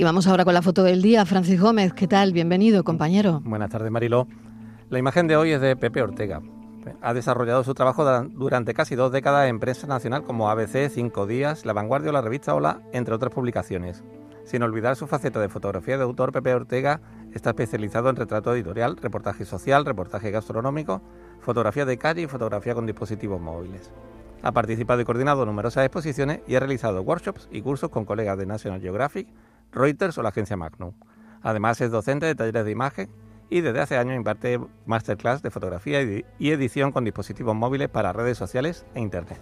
Y vamos ahora con la foto del día. Francis Gómez, ¿qué tal? Bienvenido, compañero. Buenas tardes, Mariló. La imagen de hoy es de Pepe Ortega. Ha desarrollado su trabajo durante casi dos décadas en prensa nacional como ABC, Cinco Días, La Vanguardia o la revista Hola, entre otras publicaciones. Sin olvidar su faceta de fotografía de autor, Pepe Ortega está especializado en retrato editorial, reportaje social, reportaje gastronómico, fotografía de calle y fotografía con dispositivos móviles. Ha participado y coordinado numerosas exposiciones y ha realizado workshops y cursos con colegas de National Geographic, Reuters o la agencia Magnum. Además es docente de talleres de imagen y desde hace años imparte masterclass de fotografía y edición con dispositivos móviles para redes sociales e Internet.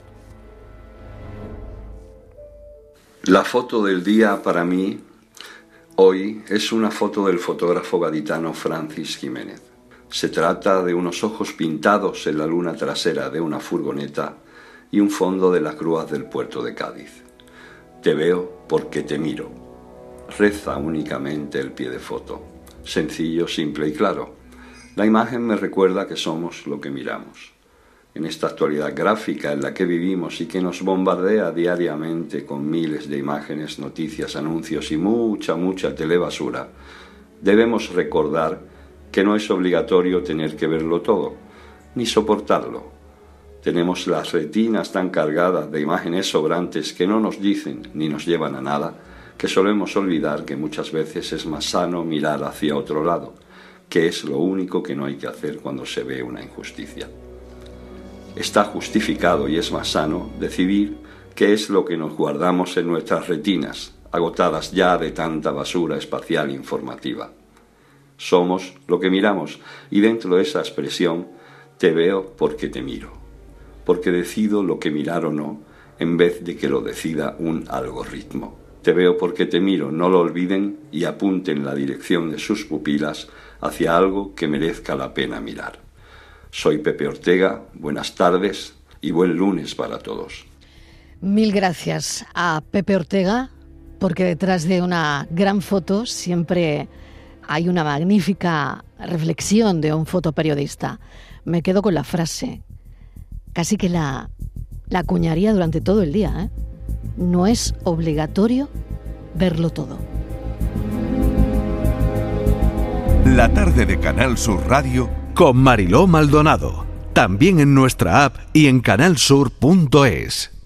La foto del día para mí hoy es una foto del fotógrafo gaditano Francis Jiménez. Se trata de unos ojos pintados en la luna trasera de una furgoneta y un fondo de las grúas del puerto de Cádiz. Te veo porque te miro reza únicamente el pie de foto. Sencillo, simple y claro. La imagen me recuerda que somos lo que miramos. En esta actualidad gráfica en la que vivimos y que nos bombardea diariamente con miles de imágenes, noticias, anuncios y mucha, mucha telebasura, debemos recordar que no es obligatorio tener que verlo todo, ni soportarlo. Tenemos las retinas tan cargadas de imágenes sobrantes que no nos dicen ni nos llevan a nada, que solemos olvidar que muchas veces es más sano mirar hacia otro lado, que es lo único que no hay que hacer cuando se ve una injusticia. Está justificado y es más sano decidir qué es lo que nos guardamos en nuestras retinas, agotadas ya de tanta basura espacial informativa. Somos lo que miramos y dentro de esa expresión te veo porque te miro, porque decido lo que mirar o no en vez de que lo decida un algoritmo. Te veo porque te miro, no lo olviden y apunten la dirección de sus pupilas hacia algo que merezca la pena mirar. Soy Pepe Ortega, buenas tardes y buen lunes para todos. Mil gracias a Pepe Ortega, porque detrás de una gran foto siempre hay una magnífica reflexión de un fotoperiodista. Me quedo con la frase, casi que la, la acuñaría durante todo el día. ¿eh? No es obligatorio verlo todo. La tarde de Canal Sur Radio con Mariló Maldonado. También en nuestra app y en canalsur.es.